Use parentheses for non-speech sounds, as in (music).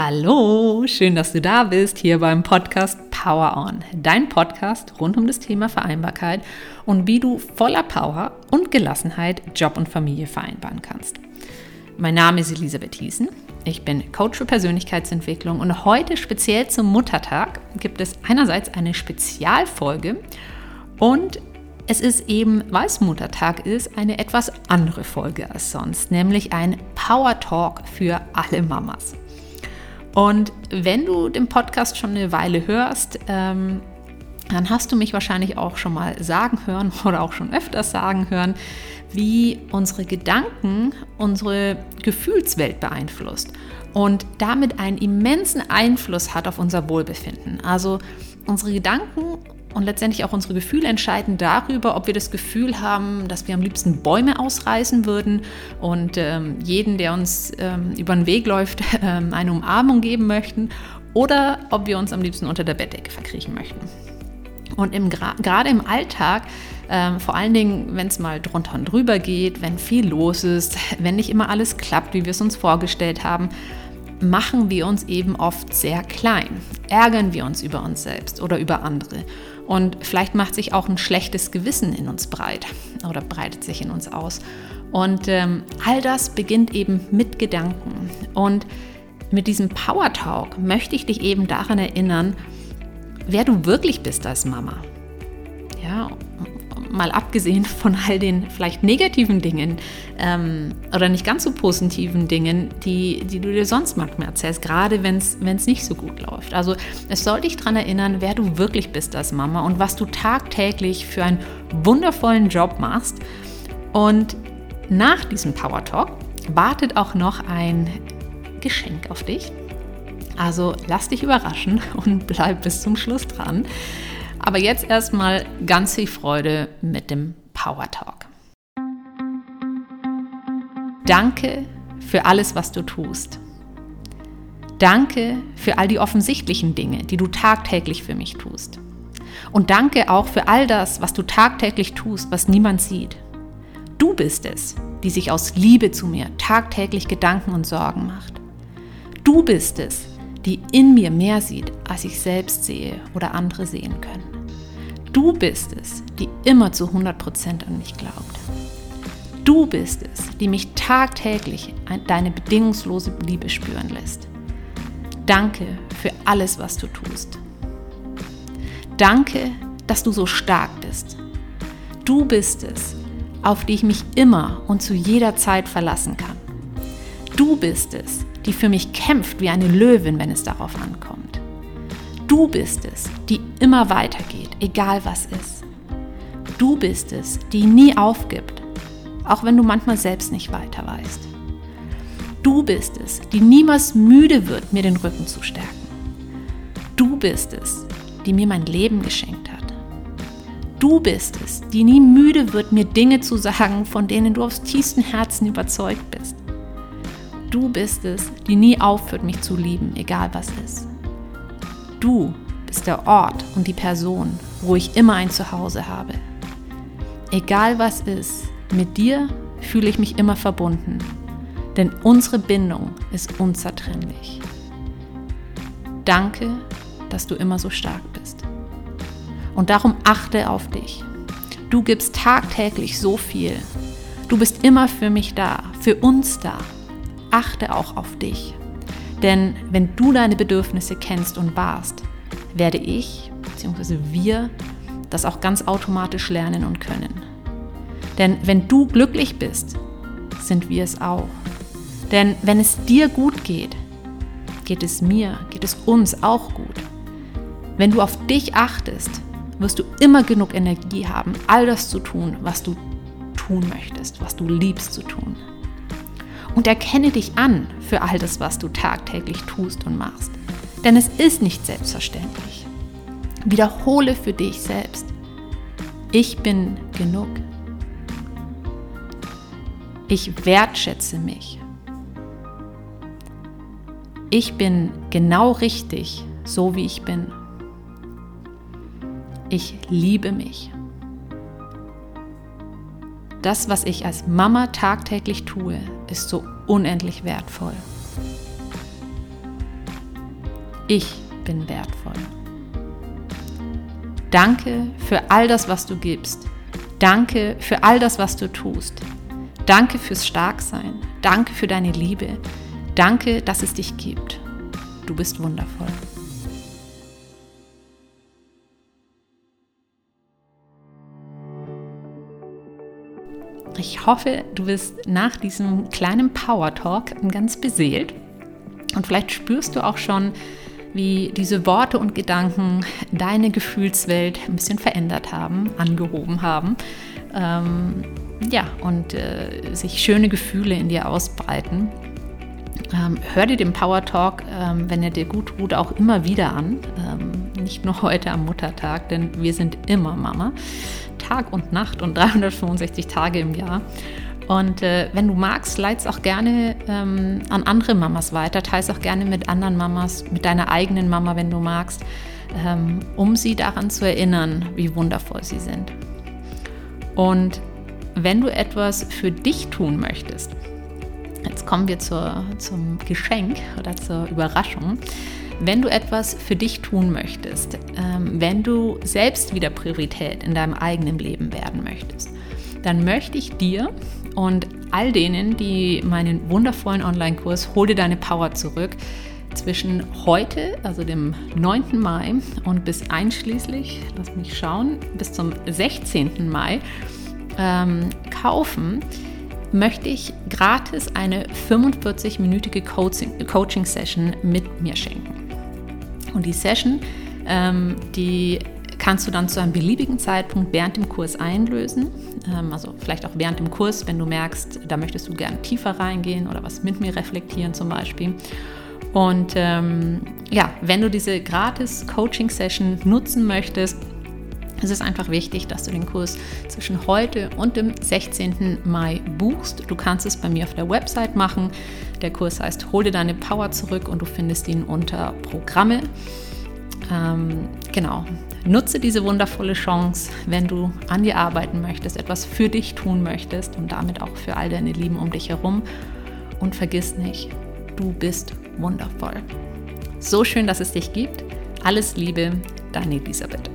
Hallo, schön, dass du da bist, hier beim Podcast Power On, dein Podcast rund um das Thema Vereinbarkeit und wie du voller Power und Gelassenheit Job und Familie vereinbaren kannst. Mein Name ist Elisabeth Hiesen, ich bin Coach für Persönlichkeitsentwicklung und heute speziell zum Muttertag gibt es einerseits eine Spezialfolge und es ist eben, weil es Muttertag ist, eine etwas andere Folge als sonst, nämlich ein Power Talk für alle Mamas. Und wenn du den Podcast schon eine Weile hörst, ähm, dann hast du mich wahrscheinlich auch schon mal sagen hören (laughs) oder auch schon öfters sagen hören, wie unsere Gedanken unsere Gefühlswelt beeinflusst und damit einen immensen Einfluss hat auf unser Wohlbefinden. Also unsere Gedanken und letztendlich auch unsere Gefühle entscheiden darüber, ob wir das Gefühl haben, dass wir am liebsten Bäume ausreißen würden und ähm, jeden, der uns ähm, über den Weg läuft, (laughs) ähm, eine Umarmung geben möchten oder ob wir uns am liebsten unter der Bettdecke verkriechen möchten. Und gerade im Alltag, ähm, vor allen Dingen, wenn es mal drunter und drüber geht, wenn viel los ist, (laughs) wenn nicht immer alles klappt, wie wir es uns vorgestellt haben, machen wir uns eben oft sehr klein, ärgern wir uns über uns selbst oder über andere. Und vielleicht macht sich auch ein schlechtes Gewissen in uns breit oder breitet sich in uns aus. Und ähm, all das beginnt eben mit Gedanken. Und mit diesem Power Talk möchte ich dich eben daran erinnern, wer du wirklich bist als Mama. Mal abgesehen von all den vielleicht negativen Dingen ähm, oder nicht ganz so positiven Dingen, die, die du dir sonst manchmal erzählst, gerade wenn es nicht so gut läuft. Also es soll dich daran erinnern, wer du wirklich bist als Mama und was du tagtäglich für einen wundervollen Job machst. Und nach diesem Power Talk wartet auch noch ein Geschenk auf dich. Also lass dich überraschen und (laughs) bleib bis zum Schluss dran. Aber jetzt erstmal ganz viel Freude mit dem Power Talk. Danke für alles, was du tust. Danke für all die offensichtlichen Dinge, die du tagtäglich für mich tust. Und danke auch für all das, was du tagtäglich tust, was niemand sieht. Du bist es, die sich aus Liebe zu mir tagtäglich Gedanken und Sorgen macht. Du bist es, die in mir mehr sieht, als ich selbst sehe oder andere sehen können. Du bist es, die immer zu 100% an mich glaubt. Du bist es, die mich tagtäglich deine bedingungslose Liebe spüren lässt. Danke für alles, was du tust. Danke, dass du so stark bist. Du bist es, auf die ich mich immer und zu jeder Zeit verlassen kann. Du bist es, die für mich kämpft wie eine Löwin, wenn es darauf ankommt. Du bist es, die immer weitergeht, egal was ist. Du bist es, die nie aufgibt, auch wenn du manchmal selbst nicht weiter weißt. Du bist es, die niemals müde wird, mir den Rücken zu stärken. Du bist es, die mir mein Leben geschenkt hat. Du bist es, die nie müde wird, mir Dinge zu sagen, von denen du aufs tiefsten Herzen überzeugt bist. Du bist es, die nie aufhört, mich zu lieben, egal was ist. Du bist der Ort und die Person, wo ich immer ein Zuhause habe. Egal was ist, mit dir fühle ich mich immer verbunden, denn unsere Bindung ist unzertrennlich. Danke, dass du immer so stark bist. Und darum achte auf dich. Du gibst tagtäglich so viel. Du bist immer für mich da, für uns da achte auch auf dich. Denn wenn du deine Bedürfnisse kennst und wahrst, werde ich bzw. wir das auch ganz automatisch lernen und können. Denn wenn du glücklich bist, sind wir es auch. Denn wenn es dir gut geht, geht es mir, geht es uns auch gut. Wenn du auf dich achtest, wirst du immer genug Energie haben, all das zu tun, was du tun möchtest, was du liebst zu tun und erkenne dich an für all das, was du tagtäglich tust und machst. Denn es ist nicht selbstverständlich. Wiederhole für dich selbst. Ich bin genug. Ich wertschätze mich. Ich bin genau richtig, so wie ich bin. Ich liebe mich. Das, was ich als Mama tagtäglich tue, ist so unendlich wertvoll. Ich bin wertvoll. Danke für all das, was du gibst. Danke für all das, was du tust. Danke fürs Starksein. Danke für deine Liebe. Danke, dass es dich gibt. Du bist wundervoll. Ich hoffe, du bist nach diesem kleinen Power Talk ganz beseelt und vielleicht spürst du auch schon, wie diese Worte und Gedanken deine Gefühlswelt ein bisschen verändert haben, angehoben haben. Ähm, ja, und äh, sich schöne Gefühle in dir ausbreiten. Ähm, hör dir den Power Talk, ähm, wenn er dir gut tut, auch immer wieder an. Nicht nur heute am Muttertag, denn wir sind immer Mama. Tag und Nacht und (laughs) 365 Tage im Jahr. Und äh, wenn du magst, leit's auch gerne ähm, an andere Mamas weiter, teils auch gerne mit anderen Mamas, mit deiner eigenen Mama, wenn du magst, ähm, um sie daran zu erinnern, wie wundervoll sie sind. Und wenn du etwas für dich tun möchtest, jetzt kommen wir zur, zum Geschenk oder zur Überraschung. Wenn du etwas für dich tun möchtest, ähm, wenn du selbst wieder Priorität in deinem eigenen Leben werden möchtest, dann möchte ich dir und all denen, die meinen wundervollen Online-Kurs Hol dir deine Power zurück, zwischen heute, also dem 9. Mai und bis einschließlich, lass mich schauen, bis zum 16. Mai ähm, kaufen, möchte ich gratis eine 45-minütige Coaching-Session mit mir schenken. Und die Session, ähm, die kannst du dann zu einem beliebigen Zeitpunkt während dem Kurs einlösen. Ähm, also vielleicht auch während dem Kurs, wenn du merkst, da möchtest du gerne tiefer reingehen oder was mit mir reflektieren zum Beispiel. Und ähm, ja, wenn du diese gratis Coaching-Session nutzen möchtest, es ist einfach wichtig, dass du den Kurs zwischen heute und dem 16. Mai buchst. Du kannst es bei mir auf der Website machen. Der Kurs heißt Hol dir deine Power zurück und du findest ihn unter Programme. Ähm, genau. Nutze diese wundervolle Chance, wenn du an dir arbeiten möchtest, etwas für dich tun möchtest und damit auch für all deine Lieben um dich herum. Und vergiss nicht, du bist wundervoll. So schön, dass es dich gibt. Alles Liebe, deine Elisabeth.